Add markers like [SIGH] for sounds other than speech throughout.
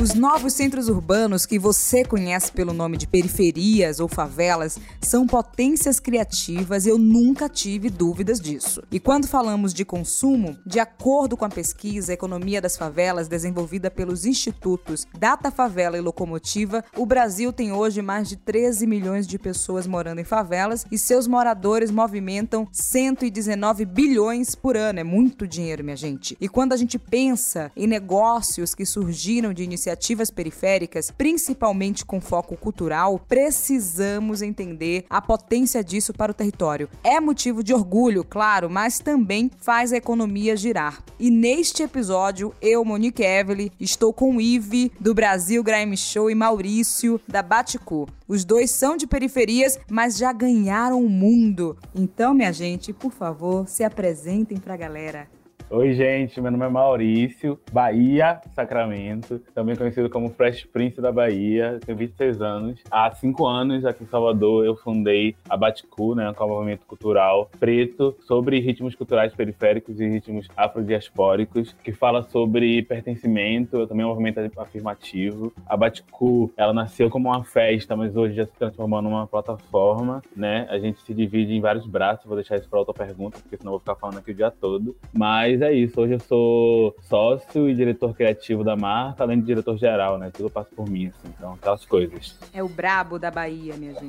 Os novos centros urbanos que você conhece pelo nome de periferias ou favelas são potências criativas, eu nunca tive dúvidas disso. E quando falamos de consumo, de acordo com a pesquisa Economia das Favelas desenvolvida pelos institutos Data Favela e Locomotiva, o Brasil tem hoje mais de 13 milhões de pessoas morando em favelas e seus moradores movimentam 119 bilhões por ano. É muito dinheiro, minha gente. E quando a gente pensa em negócios que surgiram de iniciativas iniciativas periféricas, principalmente com foco cultural, precisamos entender a potência disso para o território. É motivo de orgulho, claro, mas também faz a economia girar. E neste episódio, eu, Monique Evely, estou com Ive, do Brasil Grime Show, e Maurício, da Baticu. Os dois são de periferias, mas já ganharam o mundo. Então, minha gente, por favor, se apresentem para a galera. Oi, gente, meu nome é Maurício, Bahia, Sacramento, também conhecido como Fresh Prince da Bahia, tenho 26 anos. Há cinco anos, aqui em Salvador, eu fundei a Baticu, né, um movimento cultural preto sobre ritmos culturais periféricos e ritmos afrodiaspóricos, que fala sobre pertencimento, também é um movimento afirmativo. A Baticu, ela nasceu como uma festa, mas hoje já se transformou numa plataforma, né? A gente se divide em vários braços, vou deixar isso para outra pergunta, porque senão eu vou ficar falando aqui o dia todo. Mas mas é isso, hoje eu sou sócio e diretor criativo da marca, além de diretor geral, né? Tudo passa por mim, assim, então aquelas coisas. É o brabo da Bahia, minha gente.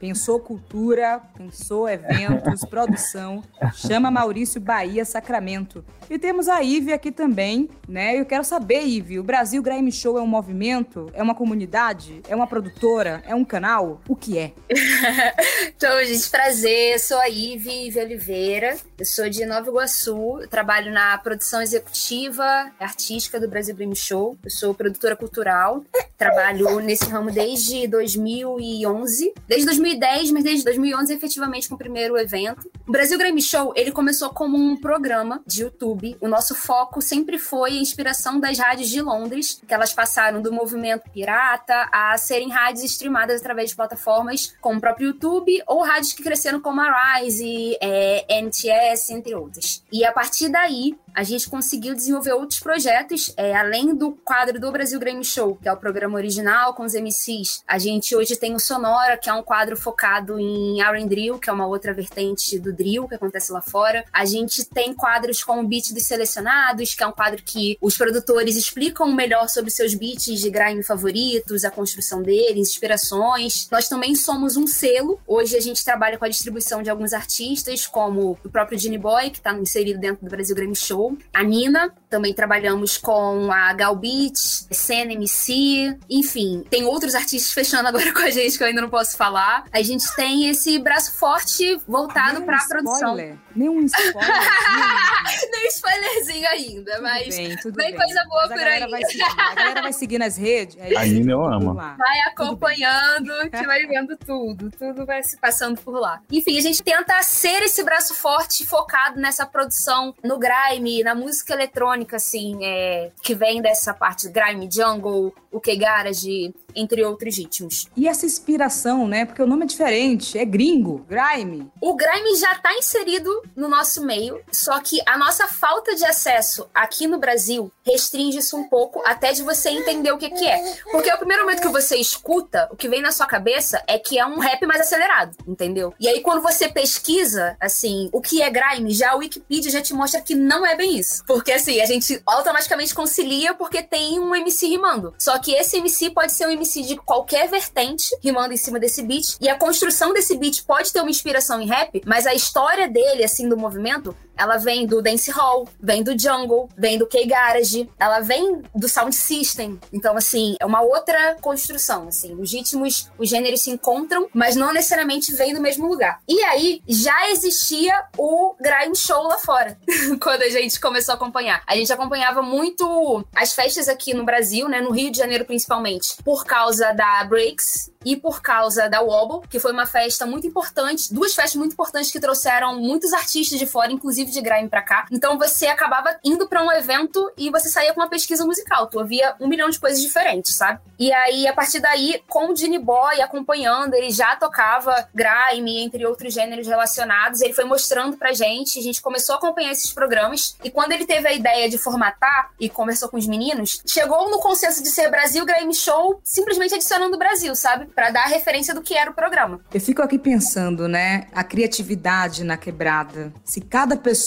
Pensou cultura, pensou eventos, [LAUGHS] produção, chama Maurício Bahia Sacramento. E temos a Ive aqui também, né? Eu quero saber, Ive, o Brasil Grime Show é um movimento? É uma comunidade? É uma produtora? É um canal? O que é? [LAUGHS] então, gente, prazer. Eu sou a Ive, Ive Oliveira. Eu sou de Nova Iguaçu. trabalho trabalho na produção executiva artística do Brasil Dream Show. Eu sou produtora cultural. Trabalho nesse ramo desde 2011. Desde 2010, mas desde 2011 efetivamente com o primeiro evento. O Brasil Grammy Show, ele começou como um programa de YouTube. O nosso foco sempre foi a inspiração das rádios de Londres, que elas passaram do movimento pirata a serem rádios streamadas através de plataformas como o próprio YouTube ou rádios que cresceram como a Rise, é, NTS, entre outras. E a partir daí aí a gente conseguiu desenvolver outros projetos, é, além do quadro do Brasil Grammy Show, que é o programa original com os MCs. A gente hoje tem o Sonora, que é um quadro focado em R&B Drill, que é uma outra vertente do drill que acontece lá fora. A gente tem quadros como o Beat dos Selecionados, que é um quadro que os produtores explicam melhor sobre seus beats de grime favoritos, a construção deles, inspirações. Nós também somos um selo. Hoje a gente trabalha com a distribuição de alguns artistas, como o próprio Genie Boy, que está inserido dentro do Brasil Grammy Show, a Nina, também trabalhamos com a Gal Beats, Senna MC, enfim, tem outros artistas fechando agora [LAUGHS] com a gente que eu ainda não posso falar. A gente tem esse braço forte voltado para a produção. Nenhum spoiler. [LAUGHS] Nem spoilerzinho ainda, mas tudo bem, tudo bem, bem. coisa boa por aí. Seguir, a galera vai seguir nas redes. É a Nina eu amo. Vai acompanhando, [LAUGHS] que vai vendo tudo. Tudo vai se passando por lá. Enfim, a gente tenta ser esse braço forte focado nessa produção no grime, na música eletrônica, assim, é, que vem dessa parte grime, jungle, o que garage, entre outros ritmos. E essa inspiração, né? Porque o nome é diferente, é gringo, grime. O grime já está inserido no nosso meio, só que a nossa falta de acesso aqui no Brasil restringe isso um pouco até de você entender o que, que é. Porque o primeiro momento que você escuta, o que vem na sua cabeça é que é um rap mais acelerado, entendeu? E aí quando você pesquisa, assim, o que é grime, já a Wikipedia já te mostra que não é bem isso. Porque assim, a gente automaticamente concilia porque tem um MC rimando. Só que esse MC pode ser um MC de qualquer vertente, rimando em cima desse beat. E a construção desse beat pode ter uma inspiração em rap, mas a história dele, assim, do movimento, ela vem do dance hall, vem do jungle, vem do K-garage, ela vem do sound system. Então, assim, é uma outra construção, assim. Os ritmos, os gêneros se encontram, mas não necessariamente vêm do mesmo lugar. E aí, já existia o grind show lá fora, [LAUGHS] quando a gente começou a acompanhar. A gente acompanhava muito as festas aqui no Brasil, né, no Rio de Janeiro principalmente, por causa da Breaks, e por causa da Wobble, que foi uma festa muito importante, duas festas muito importantes que trouxeram muitos artistas de fora, inclusive de grime pra cá. Então você acabava indo para um evento e você saía com uma pesquisa musical. Tu ouvia um milhão de coisas diferentes, sabe? E aí, a partir daí, com o Genie Boy acompanhando, ele já tocava grime, entre outros gêneros relacionados. Ele foi mostrando pra gente, a gente começou a acompanhar esses programas. E quando ele teve a ideia de formatar e conversou com os meninos, chegou no consenso de ser Brasil Grime Show, simplesmente adicionando o Brasil, sabe? Para dar referência do que era o programa. Eu fico aqui pensando, né? A criatividade na quebrada. Se cada pessoa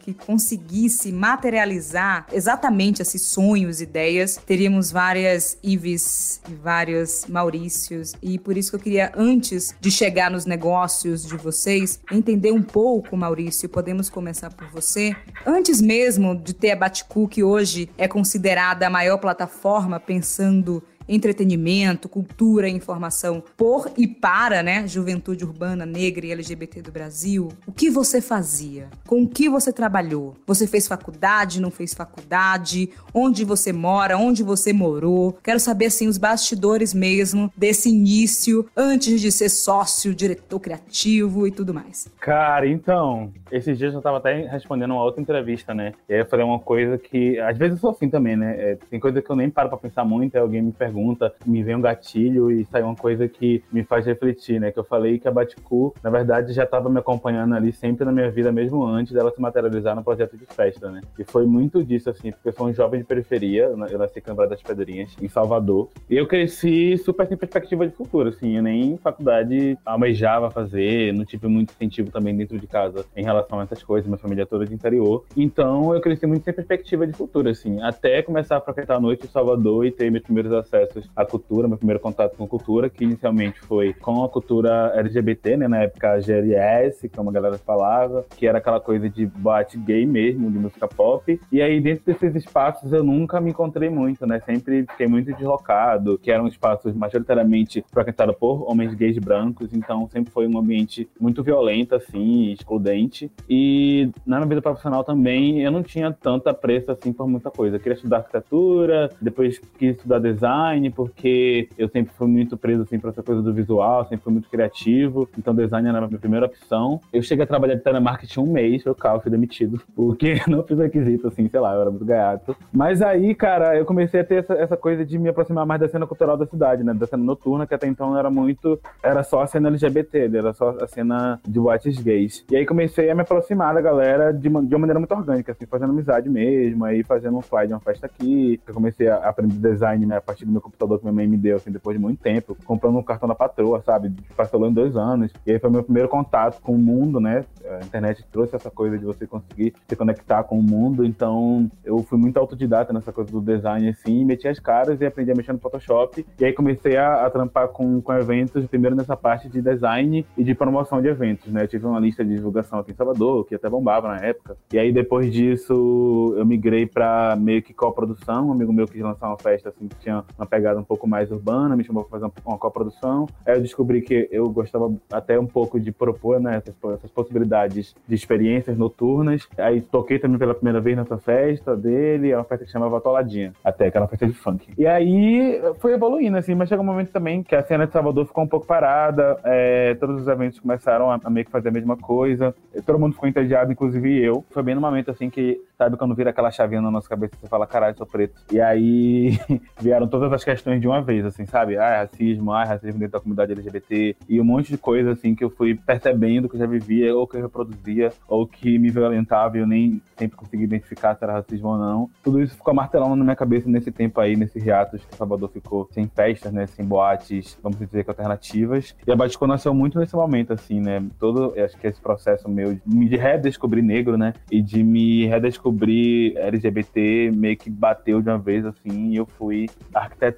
que conseguisse materializar exatamente esses sonhos, ideias, teríamos várias Ives e vários Maurícios. E por isso que eu queria, antes de chegar nos negócios de vocês, entender um pouco, Maurício. Podemos começar por você. Antes mesmo de ter a Baticu, que hoje é considerada a maior plataforma pensando entretenimento, cultura informação por e para, né, juventude urbana, negra e LGBT do Brasil, o que você fazia? Com o que você trabalhou? Você fez faculdade, não fez faculdade? Onde você mora? Onde você morou? Quero saber, assim, os bastidores mesmo desse início, antes de ser sócio, diretor criativo e tudo mais. Cara, então, esses dias eu tava até respondendo uma outra entrevista, né, e aí eu falei uma coisa que, às vezes eu sou assim também, né, é, tem coisa que eu nem paro pra pensar muito, aí alguém me pergunta pergunta, me vem um gatilho e sai uma coisa que me faz refletir, né? Que eu falei que a Baticu, na verdade, já estava me acompanhando ali sempre na minha vida, mesmo antes dela se materializar no projeto de festa, né? E foi muito disso, assim, porque eu sou um jovem de periferia, eu nasci em Câmara das Pedrinhas, em Salvador, e eu cresci super sem perspectiva de futuro, assim, eu nem faculdade almejava fazer, não tive muito incentivo também dentro de casa em relação a essas coisas, minha família toda de interior. Então eu cresci muito sem perspectiva de futuro, assim, até começar a frequentar a noite em Salvador e ter meus primeiros acessos à cultura, meu primeiro contato com cultura, que inicialmente foi com a cultura LGBT, né, na época GLS, como a galera falava, que era aquela coisa de bate gay mesmo, de música pop. E aí, dentro desses espaços, eu nunca me encontrei muito, né, sempre fiquei muito deslocado, que eram espaços majoritariamente frequentados por homens gays brancos, então sempre foi um ambiente muito violento, assim, excludente. E na minha vida profissional também, eu não tinha tanta pressa, assim, por muita coisa. Eu queria estudar arquitetura, depois quis estudar design, design, porque eu sempre fui muito preso assim para essa coisa do visual, sempre fui muito criativo, então design era a minha primeira opção. Eu cheguei a trabalhar de telemarketing um mês, foi carro, fui demitido, [LAUGHS] porque não fiz requisito, assim, sei lá, eu era muito gaiato. Mas aí, cara, eu comecei a ter essa, essa coisa de me aproximar mais da cena cultural da cidade, né, da cena noturna, que até então era muito, era só a cena LGBT, era só a cena de boates gays. E aí comecei a me aproximar da galera de uma, de uma maneira muito orgânica, assim, fazendo amizade mesmo, aí fazendo um fly de uma festa aqui. Eu comecei a aprender design, né, a partir do meu computador que minha mãe me deu, assim, depois de muito tempo, comprando um cartão da patroa, sabe? Parcelou em dois anos. E aí foi meu primeiro contato com o mundo, né? A internet trouxe essa coisa de você conseguir se conectar com o mundo. Então, eu fui muito autodidata nessa coisa do design, assim, meti as caras e aprendi a mexer no Photoshop. E aí comecei a, a trampar com, com eventos, primeiro nessa parte de design e de promoção de eventos, né? Eu tive uma lista de divulgação aqui em Salvador, que até bombava na época. E aí, depois disso, eu migrei para meio que coprodução. Um amigo meu quis lançar uma festa, assim, que tinha uma pegada um pouco mais urbana, me chamou para fazer uma coprodução. Aí eu descobri que eu gostava até um pouco de propor né, essas, essas possibilidades de experiências noturnas. Aí toquei também pela primeira vez nessa festa dele, é uma festa que chamava Toladinha, até, uma festa de funk. E aí foi evoluindo, assim, mas chegou um momento também que a cena de Salvador ficou um pouco parada, é, todos os eventos começaram a, a meio que fazer a mesma coisa, todo mundo ficou entediado, inclusive eu. Foi bem no momento, assim, que, sabe, quando vira aquela chavinha na nossa cabeça, você fala, caralho, sou preto. E aí [LAUGHS] vieram todas as questões de uma vez, assim, sabe? Ah, racismo, ah, racismo dentro da comunidade LGBT e um monte de coisa, assim, que eu fui percebendo que eu já vivia, ou que eu reproduzia, ou que me violentava e eu nem sempre consegui identificar se era racismo ou não. Tudo isso ficou martelando na minha cabeça nesse tempo aí, nesse hiatus que Salvador ficou sem festas, né? Sem boates, vamos dizer que alternativas. E a Baticô nasceu muito nesse momento, assim, né? Todo, acho que esse processo meu de redescobrir negro, né? E de me redescobrir LGBT meio que bateu de uma vez, assim, e eu fui arquitetando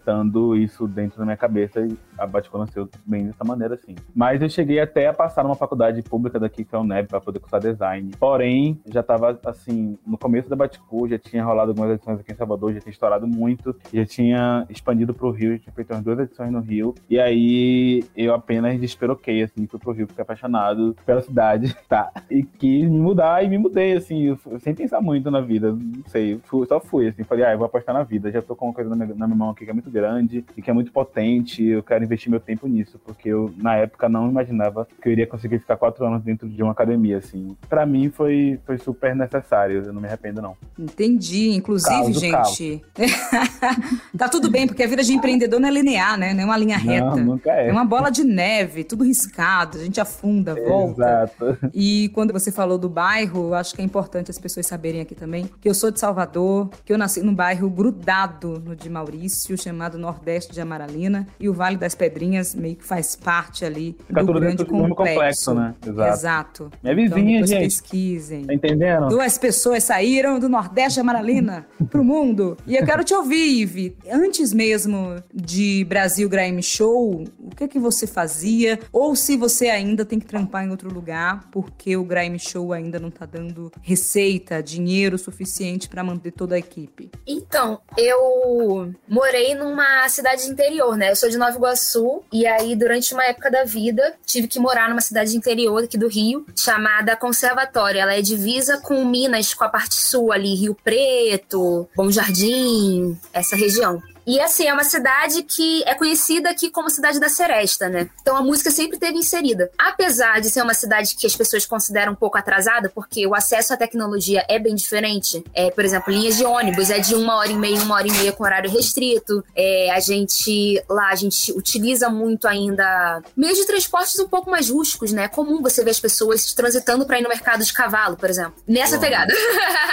isso dentro da minha cabeça e a Baticô nasceu bem dessa maneira, assim. Mas eu cheguei até a passar numa faculdade pública daqui, que é o NEB, para poder cursar design. Porém, já estava assim, no começo da Baticô, já tinha rolado algumas edições aqui em Salvador, já tinha estourado muito, já tinha expandido para o Rio, já tinha feito umas duas edições no Rio. E aí eu apenas desperoquei, assim, fui pro Rio, fiquei apaixonado pela cidade, [LAUGHS] tá? E quis me mudar e me mudei, assim, sem pensar muito na vida, não sei, fui, só fui, assim, falei, ah, eu vou apostar na vida, já tô com uma coisa na minha, na minha mão aqui que é muito muito grande e que é muito potente. Eu quero investir meu tempo nisso, porque eu, na época, não imaginava que eu iria conseguir ficar quatro anos dentro de uma academia, assim. Para mim foi, foi super necessário, eu não me arrependo, não. Entendi. Inclusive, gente. [LAUGHS] tá tudo bem, porque a vida de empreendedor não é linear, né? Não é uma linha reta. Não, nunca é. É uma bola de neve, tudo riscado, a gente afunda, volta. Exato. E quando você falou do bairro, acho que é importante as pessoas saberem aqui também que eu sou de Salvador, que eu nasci num bairro grudado no de Maurício, chamado Nordeste de Amaralina, e o Vale das Pedrinhas meio que faz parte ali Fica do tudo grande complexo. complexo, né? Exato. Exato. Minha Então, vizinha, depois gente. pesquisem. Tá entendendo? Duas pessoas saíram do Nordeste de Amaralina [LAUGHS] pro mundo. E eu quero te ouvir, Ive. Antes mesmo de Brasil Grime Show, o que que você fazia? Ou se você ainda tem que trampar em outro lugar, porque o Grime Show ainda não tá dando receita, dinheiro suficiente para manter toda a equipe? Então, eu morei numa cidade interior, né? Eu sou de Nova Iguaçu e aí durante uma época da vida tive que morar numa cidade interior aqui do Rio, chamada Conservatória. Ela é divisa com Minas, com a parte sul ali, Rio Preto, Bom Jardim, essa região. E assim, é uma cidade que é conhecida aqui como cidade da Seresta, né? Então a música sempre teve inserida. Apesar de ser uma cidade que as pessoas consideram um pouco atrasada, porque o acesso à tecnologia é bem diferente. É, por exemplo, linhas de ônibus é de uma hora e meia, uma hora e meia com horário restrito. É, a gente lá, a gente utiliza muito ainda meios de transportes um pouco mais rústicos, né? É comum você ver as pessoas transitando para ir no mercado de cavalo, por exemplo. Nessa Uau. pegada.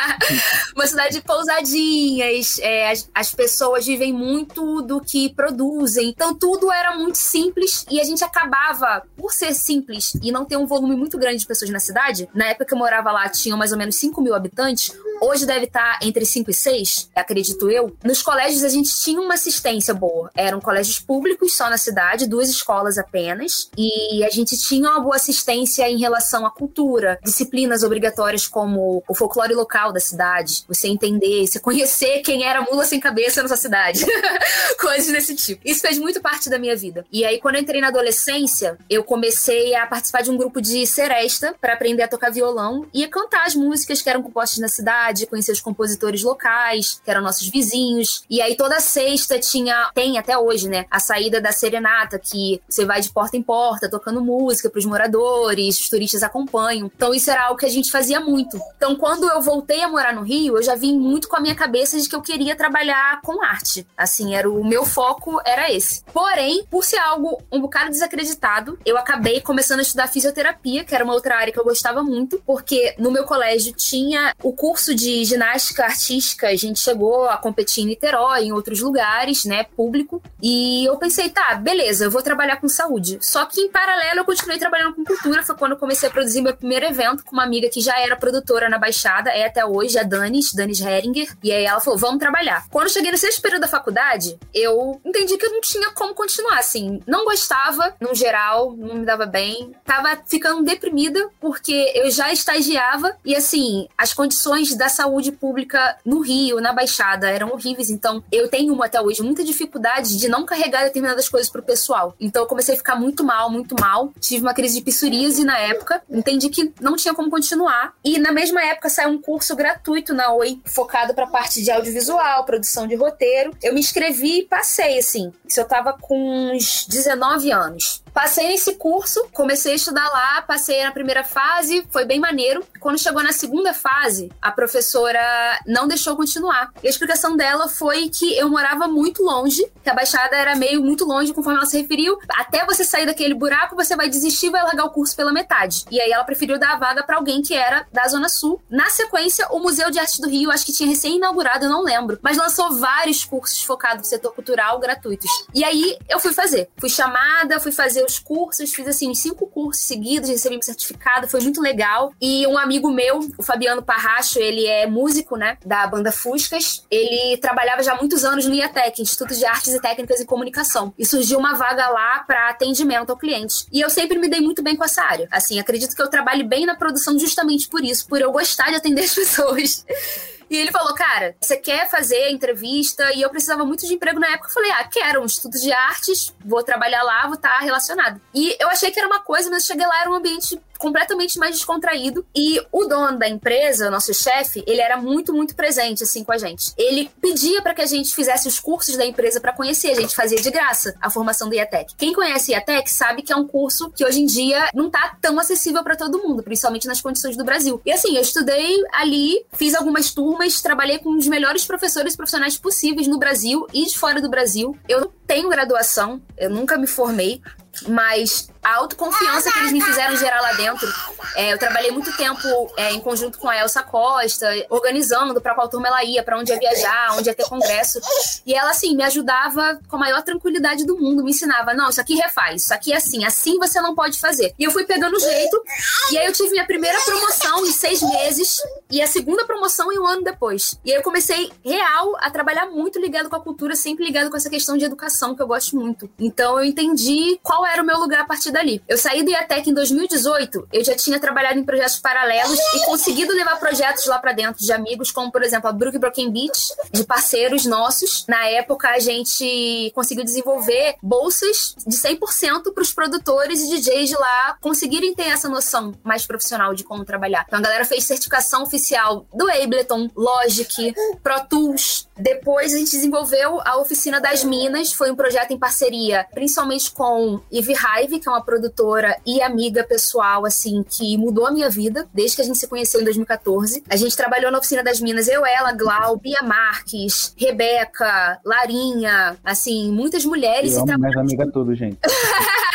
[LAUGHS] uma cidade de pousadinhas, é, as, as pessoas vivem muito do que produzem. Então tudo era muito simples e a gente acabava, por ser simples e não ter um volume muito grande de pessoas na cidade, na época que eu morava lá tinham mais ou menos 5 mil habitantes, hoje deve estar entre 5 e 6, acredito eu. Nos colégios a gente tinha uma assistência boa. Eram colégios públicos só na cidade, duas escolas apenas, e a gente tinha uma boa assistência em relação à cultura, disciplinas obrigatórias como o folclore local da cidade, você entender, você conhecer quem era mula sem cabeça na sua cidade. [LAUGHS] Coisas desse tipo. Isso fez muito parte da minha vida. E aí, quando eu entrei na adolescência, eu comecei a participar de um grupo de seresta para aprender a tocar violão e a cantar as músicas que eram compostas na cidade, conhecer os compositores locais, que eram nossos vizinhos. E aí, toda sexta tinha, tem até hoje, né, a saída da serenata, que você vai de porta em porta tocando música pros moradores, os turistas acompanham. Então, isso era algo que a gente fazia muito. Então, quando eu voltei a morar no Rio, eu já vim muito com a minha cabeça de que eu queria trabalhar com arte. Assim, era o meu foco era esse. Porém, por ser algo um bocado desacreditado, eu acabei começando a estudar fisioterapia, que era uma outra área que eu gostava muito, porque no meu colégio tinha o curso de ginástica artística, a gente chegou a competir em Niterói, em outros lugares, né, público, e eu pensei, tá, beleza, eu vou trabalhar com saúde. Só que em paralelo eu continuei trabalhando com cultura, foi quando eu comecei a produzir meu primeiro evento com uma amiga que já era produtora na Baixada, é até hoje, a Danis, Danis Heringer, e aí ela falou, vamos trabalhar. Quando eu cheguei no sexto período da faculdade, eu entendi que eu não tinha como continuar, assim, não gostava, no geral, não me dava bem, tava ficando deprimida, porque eu já estagiava, e assim, as condições da saúde pública no Rio, na Baixada, eram horríveis, então eu tenho até hoje muita dificuldade de não carregar determinadas coisas pro pessoal. Então eu comecei a ficar muito mal, muito mal, tive uma crise de psoríase na época, entendi que não tinha como continuar, e na mesma época saiu um curso gratuito na Oi, focado pra parte de audiovisual, produção de roteiro. Eu me inscrevi e passei, assim. Isso eu tava com uns 19 anos. Passei nesse curso, comecei a estudar lá, passei na primeira fase, foi bem maneiro. Quando chegou na segunda fase, a professora não deixou continuar. E a explicação dela foi que eu morava muito longe, que a Baixada era meio muito longe, conforme ela se referiu. Até você sair daquele buraco, você vai desistir e vai largar o curso pela metade. E aí ela preferiu dar a vaga pra alguém que era da Zona Sul. Na sequência, o Museu de Arte do Rio, acho que tinha recém-inaugurado, eu não lembro, mas lançou vários cursos focados no setor cultural gratuitos. E aí eu fui fazer. Fui chamada, fui fazer os cursos, fiz assim, cinco cursos seguidos, recebi meu certificado, foi muito legal. E um amigo meu, o Fabiano Parracho, ele é músico, né, da banda Fuscas. Ele trabalhava já há muitos anos no IATEC, Instituto de Artes e Técnicas em Comunicação. E surgiu uma vaga lá para atendimento ao cliente. E eu sempre me dei muito bem com essa área. Assim, acredito que eu trabalhe bem na produção justamente por isso, por eu gostar de atender as [LAUGHS] pessoas. E ele falou, cara, você quer fazer entrevista? E eu precisava muito de emprego na época. Eu falei, ah, quero um estudo de artes, vou trabalhar lá, vou estar relacionado. E eu achei que era uma coisa, mas eu cheguei lá, era um ambiente completamente mais descontraído. E o dono da empresa, nosso chefe, ele era muito, muito presente, assim, com a gente. Ele pedia para que a gente fizesse os cursos da empresa para conhecer. A gente fazia de graça a formação do IATEC. Quem conhece IATEC sabe que é um curso que hoje em dia não tá tão acessível para todo mundo, principalmente nas condições do Brasil. E assim, eu estudei ali, fiz algumas turmas, trabalhei com os melhores professores e profissionais possíveis no Brasil e de fora do Brasil. Eu não tenho graduação, eu nunca me formei, mas a autoconfiança que eles me fizeram gerar lá dentro. É, eu trabalhei muito tempo é, em conjunto com a Elsa Costa, organizando para qual turma ela ia, para onde ia viajar, onde ia ter congresso. E ela, assim, me ajudava com a maior tranquilidade do mundo, me ensinava: não, isso aqui refaz, isso aqui é assim, assim você não pode fazer. E eu fui pegando o jeito, e aí eu tive minha primeira promoção em seis meses, e a segunda promoção em um ano depois. E aí eu comecei real a trabalhar muito ligado com a cultura, sempre ligado com essa questão de educação, que eu gosto muito. Então eu entendi qual era o meu lugar a partir dali. Eu saí do IATEC em 2018, eu já tinha trabalhado em projetos paralelos e conseguido levar projetos lá para dentro de amigos, como por exemplo a Brook Broken Beach, de parceiros nossos. Na época a gente conseguiu desenvolver bolsas de 100% para os produtores e DJs de lá conseguirem ter essa noção mais profissional de como trabalhar. Então a galera fez certificação oficial do Ableton, Logic, Pro Tools. Depois a gente desenvolveu a oficina das minas, foi um projeto em parceria, principalmente com Eve Hive, que é uma produtora e amiga pessoal, assim, que mudou a minha vida desde que a gente se conheceu em 2014. A gente trabalhou na oficina das Minas, eu, ela, Glau, Bia Marques, Rebeca, Larinha, assim, muitas mulheres. Eu amo minhas amigas tudo, gente. [LAUGHS]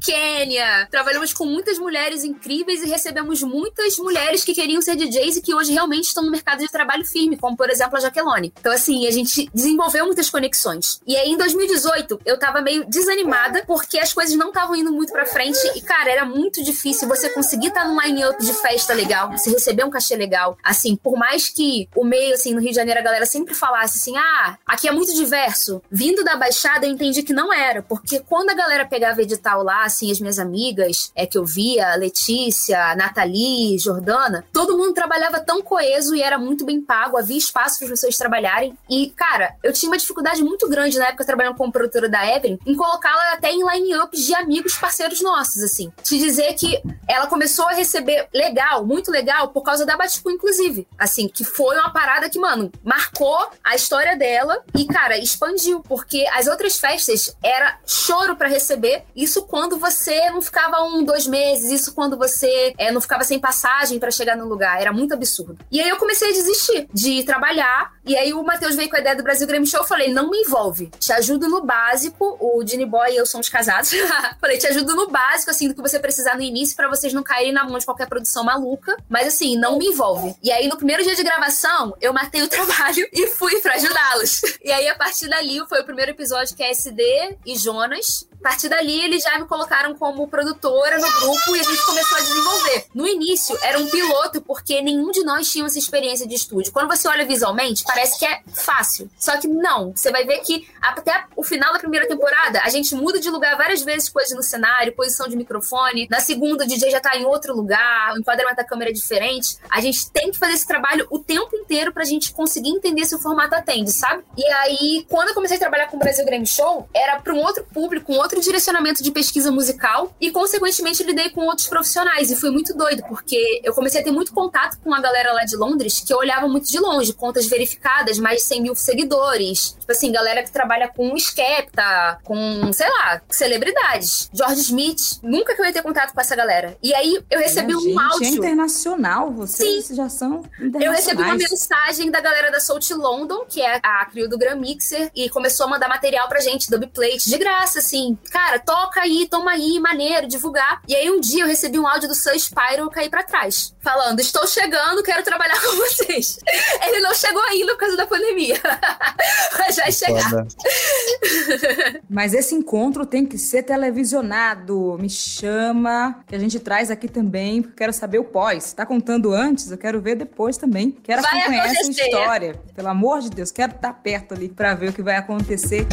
Quênia. Trabalhamos com muitas mulheres incríveis e recebemos muitas mulheres que queriam ser DJs e que hoje realmente estão no mercado de trabalho firme, como por exemplo a Jaqueline. Então, assim, a gente desenvolveu muitas conexões. E aí, em 2018, eu tava meio desanimada porque as coisas não estavam indo muito pra frente e, cara, era muito difícil você conseguir estar num line-up de festa legal, você receber um cachê legal. Assim, por mais que o meio, assim, no Rio de Janeiro, a galera sempre falasse assim, ah, aqui é muito diverso. Vindo da Baixada, eu entendi que não era, porque quando a galera pegava edital lá, assim, as minhas amigas é que eu via, Letícia, Nathalie, Jordana, todo mundo trabalhava tão coeso e era muito bem pago, havia espaço para as pessoas trabalharem. E, cara, eu tinha uma dificuldade muito grande na época trabalhando como produtora da Evelyn em colocá-la até em line-ups de amigos parceiros nossos, assim. Te dizer que ela começou a receber legal, muito legal, por causa da Baticu, inclusive. Assim, que foi uma parada que, mano, marcou a história dela e, cara, expandiu, porque as outras festas era choro para receber. Isso quando você não ficava um, dois meses, isso quando você é, não ficava sem passagem para chegar no lugar. Era muito absurdo. E aí eu comecei a desistir de trabalhar. E aí o Matheus veio com a ideia do Brasil Grammy Show. Eu falei, não me envolve. Te ajudo no básico. O Dini Boy e eu somos casados. [LAUGHS] [LAUGHS] falei, te ajudo no básico, assim, do que você precisar no início para vocês não caírem na mão de qualquer produção maluca. Mas assim, não me envolve. E aí no primeiro dia de gravação, eu matei o [LAUGHS] trabalho e fui para ajudá-los. E aí a partir dali foi o primeiro episódio que é SD e Jonas. A partir dali, eles já me colocaram como produtora no grupo e a gente começou a desenvolver. No início, era um piloto, porque nenhum de nós tinha essa experiência de estúdio. Quando você olha visualmente, parece que é fácil. Só que não. Você vai ver que até o final da primeira temporada, a gente muda de lugar várias vezes coisas no cenário, posição de microfone. Na segunda, o DJ já tá em outro lugar, o enquadramento da câmera é diferente. A gente tem que fazer esse trabalho o tempo inteiro pra gente conseguir entender se o formato atende, sabe? E aí, quando eu comecei a trabalhar com o Brasil Grammy Show, era pra um outro público, um outro outro direcionamento de pesquisa musical e, consequentemente, lidei com outros profissionais. E foi muito doido, porque eu comecei a ter muito contato com a galera lá de Londres que eu olhava muito de longe, contas verificadas, mais de 100 mil seguidores. Tipo assim, galera que trabalha com Skepta, com, sei lá, celebridades. George Smith. Nunca que eu ia ter contato com essa galera. E aí eu recebi um gente, áudio. É internacional, vocês Sim. já são Eu recebi uma mensagem da galera da Soult London, que é a crio do Gram Mixer, e começou a mandar material pra gente, dubplate, de graça, assim. Cara, toca aí, toma aí, maneiro, divulgar. E aí um dia eu recebi um áudio do Sun Spyro e caí pra trás, falando: Estou chegando, quero trabalhar com vocês. [LAUGHS] Ele não chegou ainda por causa da pandemia. [LAUGHS] Mas vai chegar. Foda. [LAUGHS] Mas esse encontro tem que ser televisionado. Me chama, que a gente traz aqui também. porque eu Quero saber o pós. Tá contando antes? Eu quero ver depois também. Quero Vai acompanhar essa acontecer. história. Pelo amor de Deus, quero estar perto ali pra ver o que vai acontecer.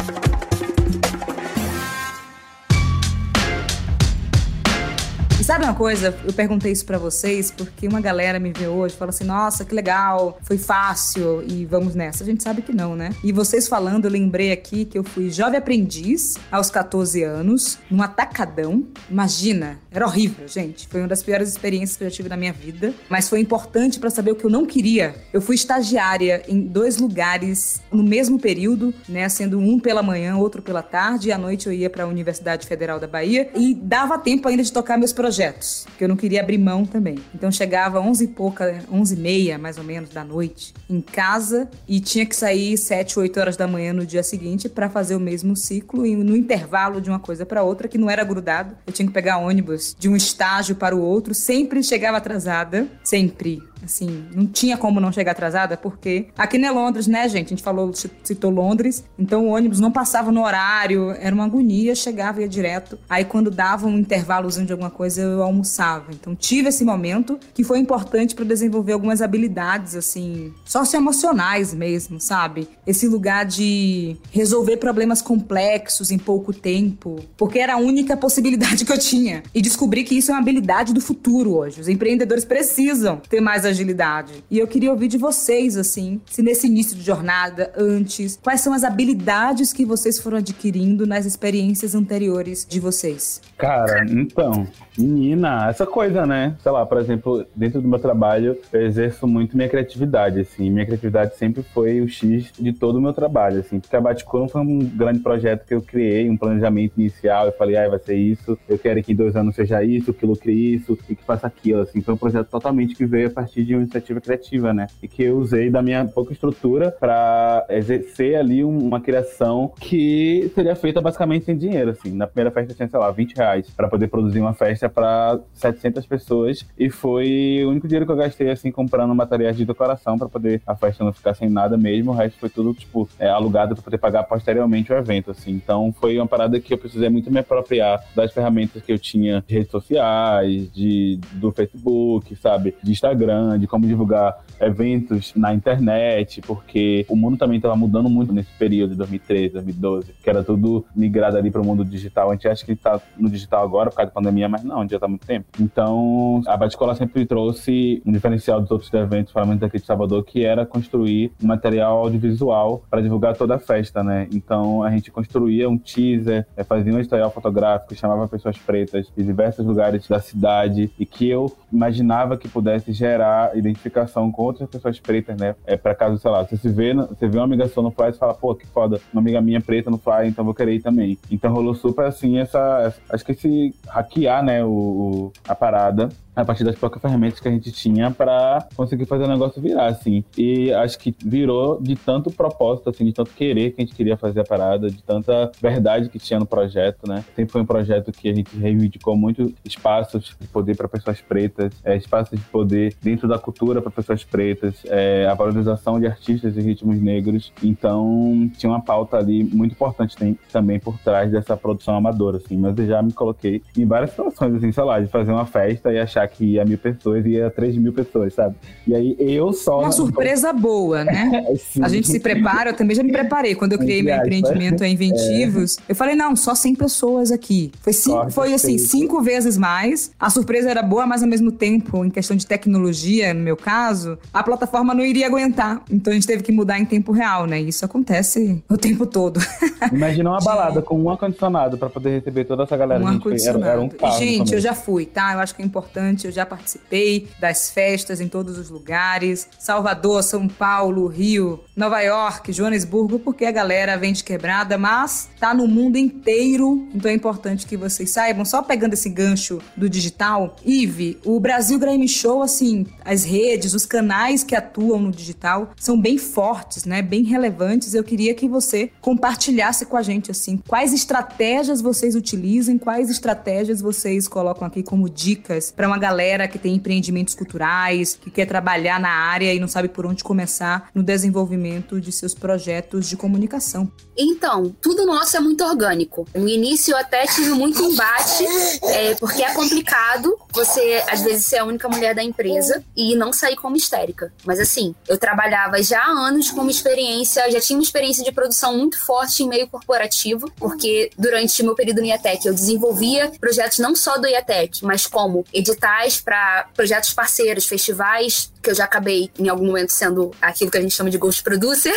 Sabe uma coisa? Eu perguntei isso para vocês porque uma galera me vê hoje e fala assim: nossa, que legal, foi fácil e vamos nessa. A gente sabe que não, né? E vocês falando, eu lembrei aqui que eu fui jovem aprendiz aos 14 anos, num atacadão. Imagina, era horrível, gente. Foi uma das piores experiências que eu já tive na minha vida, mas foi importante para saber o que eu não queria. Eu fui estagiária em dois lugares no mesmo período, né, sendo um pela manhã, outro pela tarde, e à noite eu ia para a Universidade Federal da Bahia e dava tempo ainda de tocar meus projetos, que eu não queria abrir mão também. Então chegava 11 e pouca, 11 e meia, mais ou menos, da noite, em casa e tinha que sair 7, 8 horas da manhã no dia seguinte para fazer o mesmo ciclo e no intervalo de uma coisa para outra, que não era grudado. Eu tinha que pegar ônibus de um estágio para o outro, sempre chegava atrasada, sempre. Assim, não tinha como não chegar atrasada, porque aqui não é Londres, né, gente? A gente falou, citou Londres, então o ônibus não passava no horário, era uma agonia, chegava e ia direto. Aí quando dava um intervalozinho de alguma coisa, eu almoçava. Então tive esse momento que foi importante para desenvolver algumas habilidades, assim, socioemocionais mesmo, sabe? Esse lugar de resolver problemas complexos em pouco tempo, porque era a única possibilidade que eu tinha. E descobri que isso é uma habilidade do futuro hoje. Os empreendedores precisam ter mais agilidade. E eu queria ouvir de vocês, assim, se nesse início de jornada, antes, quais são as habilidades que vocês foram adquirindo nas experiências anteriores de vocês? Cara, então, menina, essa coisa, né? Sei lá, por exemplo, dentro do meu trabalho, eu exerço muito minha criatividade, assim. Minha criatividade sempre foi o X de todo o meu trabalho, assim. Porque a Baticon foi um grande projeto que eu criei, um planejamento inicial. Eu falei, ah, vai ser isso, eu quero que em dois anos seja isso, que lucre isso e que faça aquilo, assim. Foi um projeto totalmente que veio a partir partir de uma iniciativa criativa, né? E que eu usei da minha pouca estrutura para exercer ali uma criação que seria feita basicamente sem dinheiro, assim. Na primeira festa tinha, sei lá, 20 reais para poder produzir uma festa para 700 pessoas e foi o único dinheiro que eu gastei, assim, comprando materiais de decoração para poder a festa não ficar sem nada mesmo. O resto foi tudo, tipo, é, alugado para poder pagar posteriormente o evento, assim. Então foi uma parada que eu precisei muito me apropriar das ferramentas que eu tinha de redes sociais, de, do Facebook, sabe? De Instagram, de como divulgar eventos na internet, porque o mundo também estava mudando muito nesse período de 2013, 2012, que era tudo migrado ali para o mundo digital. A gente acha que está no digital agora por causa da pandemia, mas não, já está há muito tempo. Então, a Bate-Cola sempre trouxe um diferencial dos outros eventos, parlamento aqui de Salvador, que era construir um material audiovisual para divulgar toda a festa, né? Então, a gente construía um teaser, eh, fazia um editorial fotográfico, chamava pessoas pretas de diversos lugares da cidade e que eu imaginava que pudesse gerar identificação com outras pessoas pretas, né? É para caso, sei lá, você se vê, você vê uma amiga sua no Fly e fala, pô, que foda, uma amiga minha preta no Fly, então vou querer ir também. Então rolou super assim essa, acho que esse hackear, né, o, a parada a partir das poucas ferramentas que a gente tinha para conseguir fazer o negócio virar, assim. E acho que virou de tanto propósito, assim, de tanto querer que a gente queria fazer a parada, de tanta verdade que tinha no projeto, né? Sempre foi um projeto que a gente reivindicou muito espaços de poder para pessoas pretas, é, espaços de poder dentro da cultura para pessoas pretas, é, a valorização de artistas e ritmos negros. Então, tinha uma pauta ali muito importante tem, também por trás dessa produção amadora, assim. Mas eu já me coloquei em várias situações, assim, sei lá, de fazer uma festa e achar que ia mil pessoas e ia três mil pessoas, sabe? E aí eu só. Uma surpresa boa, né? [LAUGHS] a gente se prepara, eu também já me preparei. Quando eu criei meu empreendimento em Inventivos, é. eu falei, não, só 100 pessoas aqui. Foi, cinco, foi assim, cinco vezes mais. A surpresa era boa, mas ao mesmo tempo, em questão de tecnologia, no meu caso, a plataforma não iria aguentar. Então a gente teve que mudar em tempo real, né? Isso acontece o tempo todo. [LAUGHS] Imagina uma balada com um ar-condicionado para poder receber toda essa galera. Um ar-condicionado. Era, era um gente, eu já fui, tá? Eu acho que é importante eu já participei das festas em todos os lugares, Salvador, São Paulo, Rio, Nova York, Joanesburgo, porque a galera vem de quebrada, mas tá no mundo inteiro, então é importante que vocês saibam. Só pegando esse gancho do digital, Ive, o Brasil Grammy Show, assim, as redes, os canais que atuam no digital são bem fortes, né? Bem relevantes. Eu queria que você compartilhasse com a gente, assim, quais estratégias vocês utilizam, quais estratégias vocês colocam aqui como dicas para uma galera que tem empreendimentos culturais, que quer trabalhar na área e não sabe por onde começar no desenvolvimento de seus projetos de comunicação. Então, tudo nosso é muito orgânico. No início eu até tive muito embate, é, porque é complicado você, às ser a única mulher da empresa e não sair como histérica. Mas assim, eu trabalhava já há anos com uma experiência, já tinha uma experiência de produção muito forte em meio corporativo, porque durante meu período no IATEC eu desenvolvia projetos não só do IATEC, mas como editais para projetos parceiros, festivais, que eu já acabei em algum momento sendo aquilo que a gente chama de ghost producer,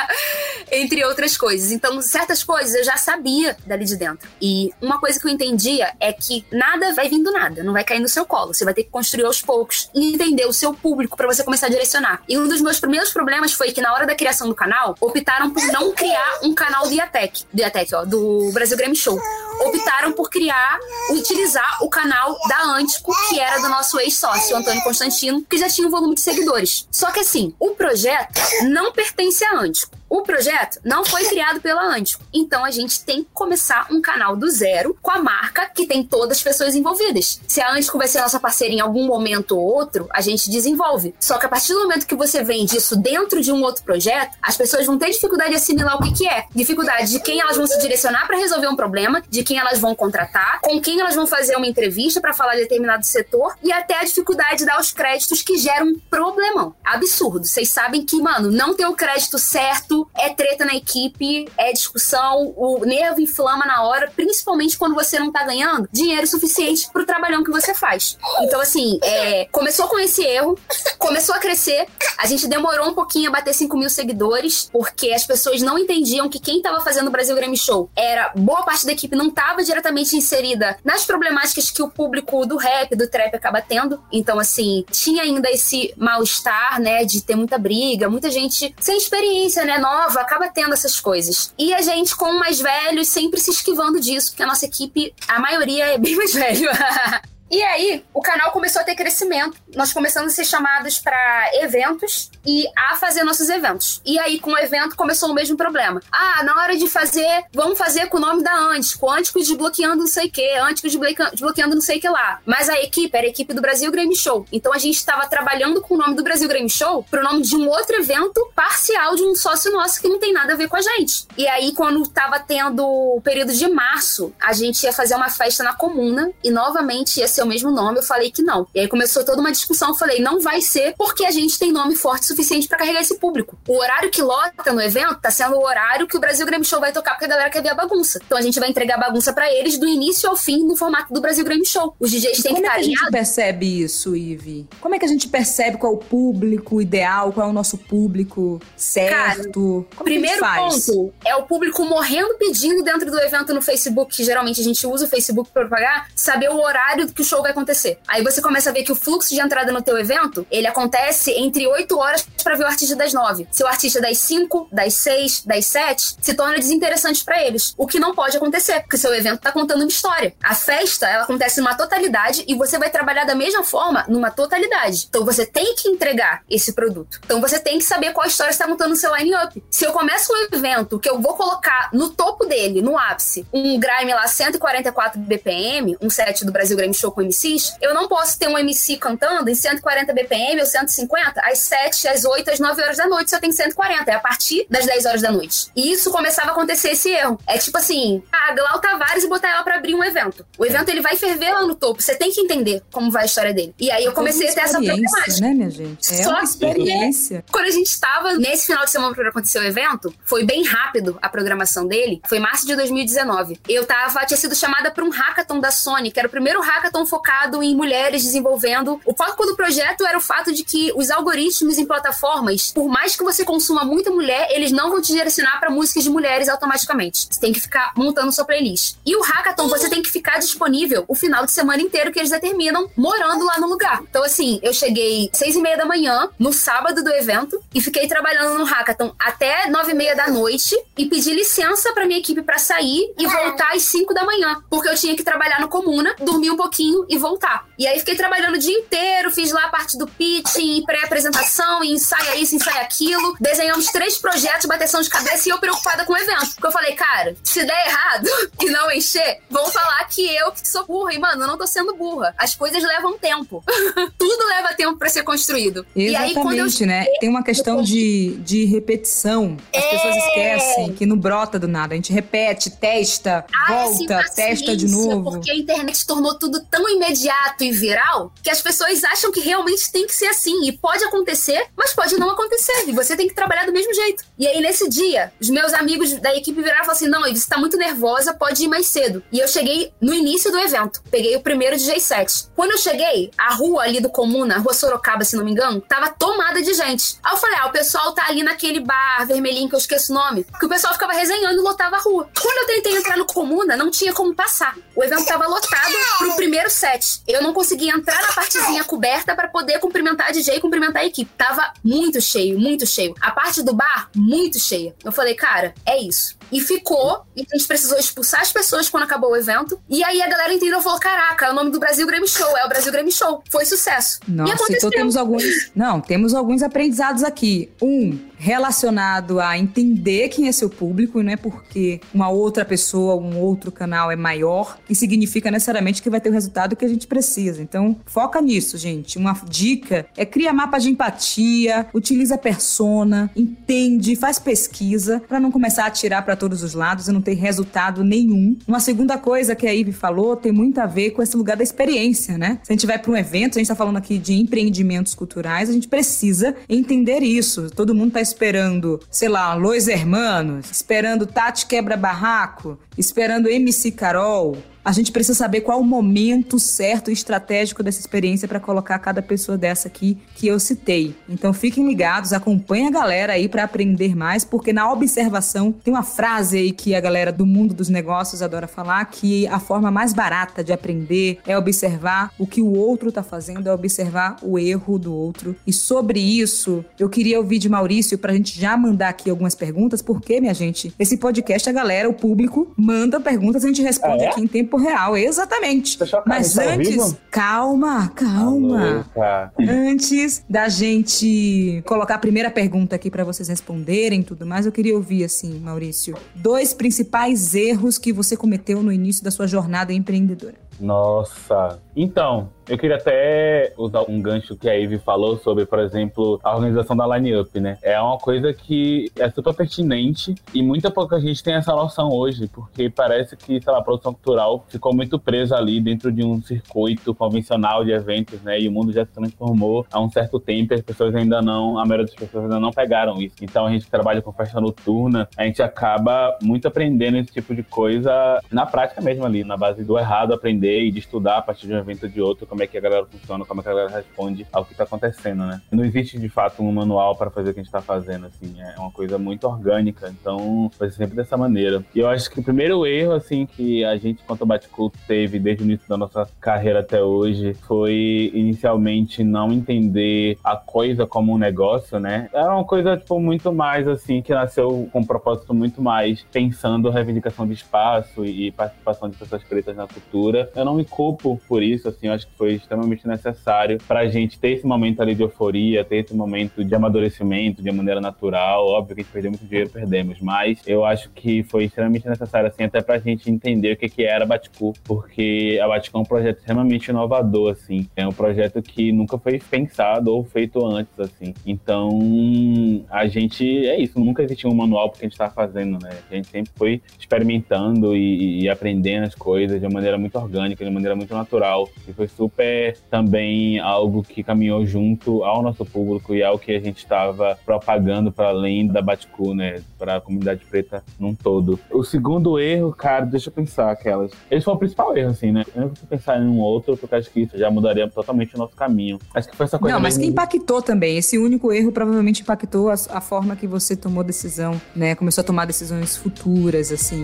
[LAUGHS] entre outras coisas. Então, certas coisas eu já sabia dali de dentro. E uma coisa que eu entendia é que nada vai vir do nada, não vai cair no seu colo. Você vai ter que construir aos poucos e entender o seu público para você começar a direcionar. E um dos meus primeiros problemas foi que na hora da criação do canal, optaram por não criar um canal do IATEC, do IATEC, ó, do Brasil Grammy Show. Optaram por criar, utilizar o canal da Antico, que era do nosso ex-sócio, Antônio Constantino, que já tinha um volume de seguidores. Só que assim, o projeto não pertence a Antico. O projeto não foi [LAUGHS] criado pela Antico. Então a gente tem que começar um canal do zero com a marca que tem todas as pessoas envolvidas. Se a Antico vai ser nossa parceira em algum momento ou outro, a gente desenvolve. Só que a partir do momento que você vende isso dentro de um outro projeto, as pessoas vão ter dificuldade de assimilar o que, que é. Dificuldade de quem elas vão se direcionar para resolver um problema, de quem elas vão contratar, com quem elas vão fazer uma entrevista para falar de determinado setor e até a dificuldade de dar os créditos que geram um problemão. Absurdo. Vocês sabem que, mano, não ter o crédito certo é treta na equipe, é discussão, o nervo inflama na hora, principalmente quando você não tá ganhando dinheiro suficiente pro trabalhão que você faz. Então, assim, é, começou com esse erro, começou a crescer, a gente demorou um pouquinho a bater 5 mil seguidores, porque as pessoas não entendiam que quem tava fazendo o Brasil Grammy Show era boa parte da equipe não tava diretamente inserida nas problemáticas que o público do rap, do trap acaba tendo. Então, assim, tinha ainda esse mal-estar, né, de ter muita briga, muita gente sem experiência, né, nova, acaba tendo essas coisas. E a gente, com mais velhos, sempre se esquivando disso, porque a nossa equipe, a maioria é bem mais [LAUGHS] velho. E aí, o canal começou a ter crescimento. Nós começamos a ser chamados para eventos e a fazer nossos eventos. E aí, com o evento, começou o mesmo problema. Ah, na hora de fazer, vamos fazer com o nome da Antico. Antico desbloqueando não sei o que, Antico desbloqueando não sei o que lá. Mas a equipe era a equipe do Brasil Game Show. Então a gente estava trabalhando com o nome do Brasil Game Show pro nome de um outro evento parcial de um sócio nosso que não tem nada a ver com a gente. E aí, quando tava tendo o período de março, a gente ia fazer uma festa na comuna e novamente ia ser o mesmo nome, eu falei que não. E aí começou toda uma discussão, eu falei, não vai ser porque a gente tem nome forte o suficiente para carregar esse público. O horário que lota no evento tá sendo o horário que o Brasil Grammy Show vai tocar porque a galera quer ver a bagunça. Então a gente vai entregar a bagunça para eles do início ao fim no formato do Brasil Grammy Show. Os DJs têm que estar Como é que a gente percebe isso, Ive? Como é que a gente percebe qual é o público ideal, qual é o nosso público certo? Cara, primeiro ponto é o público morrendo pedindo dentro do evento no Facebook, que geralmente a gente usa o Facebook para propagar, saber o horário que o show vai acontecer. Aí você começa a ver que o fluxo de entrada no teu evento, ele acontece entre 8 horas para ver o artista das 9. Se o artista das 5, das 6, das 7, se torna desinteressante para eles. O que não pode acontecer, porque seu evento tá contando uma história. A festa, ela acontece numa totalidade e você vai trabalhar da mesma forma numa totalidade. Então você tem que entregar esse produto. Então você tem que saber qual história está montando no seu line-up. Se eu começo um evento que eu vou colocar no topo dele, no ápice, um grime lá 144 BPM, um set do Brasil Grime Show com MCs, eu não posso ter um MC cantando em 140 BPM ou 150 às 7, às 8, às 9 horas da noite, se eu tenho 140. É a partir das 10 horas da noite. E isso começava a acontecer esse erro. É tipo assim, a Glau Tavares e botar ela pra abrir um evento. O evento ele vai ferver lá no topo. Você tem que entender como vai a história dele. E aí eu comecei a ter essa problemática. né, minha gente? É Só uma experiência. Que, quando a gente estava nesse final de semana para acontecer o evento, foi bem rápido a programação dele. Foi março de 2019. Eu tava, tinha sido chamada para um hackathon da Sony, que era o primeiro hackathon focado em mulheres desenvolvendo. O foco do projeto era o fato de que os algoritmos em plataformas, por mais que você consuma muita mulher, eles não vão te direcionar para músicas de mulheres automaticamente. Você tem que ficar montando sua playlist. E o hackathon você tem que ficar disponível o final de semana inteiro que eles determinam, morando lá no lugar. Então, assim, eu cheguei seis e meia da manhã, no sábado do evento, e fiquei trabalhando no hackathon até nove e meia da noite e pedi licença para minha equipe para sair e voltar às cinco da manhã, porque eu tinha que trabalhar no comuna, dormir um pouquinho e voltar. E aí fiquei trabalhando o dia inteiro, fiz lá a parte do pitching, pré-apresentação, e ensaia isso, ensaia aquilo. Desenhamos três projetos, bateção de cabeça e eu preocupada com o evento. Porque eu falei, cara, se der errado [LAUGHS] e não encher, vão falar que eu que sou burra. E, mano, eu não tô sendo burra. As coisas levam tempo. [LAUGHS] Tudo leva tempo para ser construído. Exatamente, e aí, eu... né? Tem uma questão de, de repetição. As é... pessoas esquecem que não brota do nada. A gente repete, testa, Ai, volta, testa de novo. Porque a internet tornou tudo tão imediato meio viral que as pessoas acham que realmente tem que ser assim. E pode acontecer, mas pode não acontecer. E você tem que trabalhar do mesmo jeito. E aí, nesse dia, os meus amigos da equipe viraram e falaram assim: não, você tá muito nervosa, pode ir mais cedo. E eu cheguei no início do evento. Peguei o primeiro DJ set. Quando eu cheguei, a rua ali do Comuna, a rua Sorocaba, se não me engano, tava tomada de gente. Aí eu falei: ah, o pessoal tá ali naquele bar vermelhinho que eu esqueço o nome. Que o pessoal ficava resenhando e lotava a rua. Quando eu tentei entrar no Comuna, não tinha como passar. O evento tava lotado pro primeiro set. Eu não conseguia entrar na partezinha coberta para poder cumprimentar a DJ e cumprimentar a equipe. Tava muito cheio, muito cheio. A parte do bar, muito cheia. Eu falei, cara, é isso. E ficou, e a gente precisou expulsar as pessoas quando acabou o evento. E aí a galera entendeu e falou: caraca, é o nome do Brasil Grammy Show, é o Brasil Grammy Show. Foi sucesso. Nossa, e aconteceu. então temos alguns. Não, temos alguns aprendizados aqui. Um, relacionado a entender quem é seu público, e não é porque uma outra pessoa, um outro canal é maior, que significa necessariamente que vai ter o resultado que a gente precisa. Então, foca nisso, gente. Uma dica é cria mapa de empatia, utiliza persona, entende, faz pesquisa para não começar a tirar para todos os lados e não ter resultado nenhum. Uma segunda coisa que a Ive falou tem muito a ver com esse lugar da experiência, né? Se a gente vai para um evento, a gente está falando aqui de empreendimentos culturais, a gente precisa entender isso. Todo mundo está esperando, sei lá, Lois Hermanos, esperando Tati Quebra Barraco, esperando MC Carol, a gente precisa saber qual o momento certo e estratégico dessa experiência para colocar cada pessoa dessa aqui que eu citei. Então fiquem ligados, acompanhem a galera aí para aprender mais, porque na observação tem uma frase aí que a galera do mundo dos negócios adora falar, que a forma mais barata de aprender é observar o que o outro está fazendo, é observar o erro do outro. E sobre isso, eu queria ouvir de Maurício para a gente já mandar aqui algumas perguntas, porque, minha gente, esse podcast a galera, o público, manda perguntas, a gente responde ah, é? aqui em tempo real, exatamente. Mas antes, calma, calma. Antes da gente colocar a primeira pergunta aqui para vocês responderem tudo mais, eu queria ouvir assim, Maurício, dois principais erros que você cometeu no início da sua jornada empreendedora. Nossa. Então, eu queria até usar um gancho que a Ivy falou sobre, por exemplo, a organização da line-up, né? É uma coisa que é super pertinente e muita pouca gente tem essa noção hoje, porque parece que, sei lá, a produção cultural ficou muito presa ali dentro de um circuito convencional de eventos, né? E o mundo já se transformou há um certo tempo e as pessoas ainda não, a maioria das pessoas ainda não pegaram isso. Então a gente trabalha com festa noturna, a gente acaba muito aprendendo esse tipo de coisa na prática mesmo ali, na base do errado aprender e de estudar a partir de um evento ou de outro, como é que a galera funciona, como é que a galera responde ao que está acontecendo, né? Não existe de fato um manual para fazer o que a gente está fazendo, assim, é uma coisa muito orgânica, então vai ser sempre dessa maneira. E eu acho que o primeiro erro, assim, que a gente, quanto Bate-Culto, teve desde o início da nossa carreira até hoje foi inicialmente não entender a coisa como um negócio, né? Era uma coisa, tipo, muito mais, assim, que nasceu com um propósito muito mais pensando reivindicação de espaço e participação de pessoas pretas na cultura. Eu não me culpo por isso, assim, eu acho que foi extremamente necessário para a gente ter esse momento ali de euforia, ter esse momento de amadurecimento de maneira natural. Óbvio que a gente perdeu muito dinheiro, perdemos, mas eu acho que foi extremamente necessário, assim, até para a gente entender o que, que era a Baticu, porque a Baticu é um projeto extremamente inovador, assim. É um projeto que nunca foi pensado ou feito antes, assim. Então, a gente, é isso, nunca existiu um manual porque a gente estava fazendo, né? A gente sempre foi experimentando e, e aprendendo as coisas de uma maneira muito orgânica, de uma maneira muito natural. E foi super também algo que caminhou junto ao nosso público e ao que a gente estava propagando para além da Baticu, né? Para a comunidade preta num todo. O segundo erro, cara, deixa eu pensar aquelas. Esse foi o principal erro, assim, né? Eu não consigo pensar em um outro, porque acho que isso já mudaria totalmente o nosso caminho. Acho que foi essa coisa. Não, mas que impactou também. Esse único erro provavelmente impactou a, a forma que você tomou decisão, né? Começou a tomar decisões futuras, assim.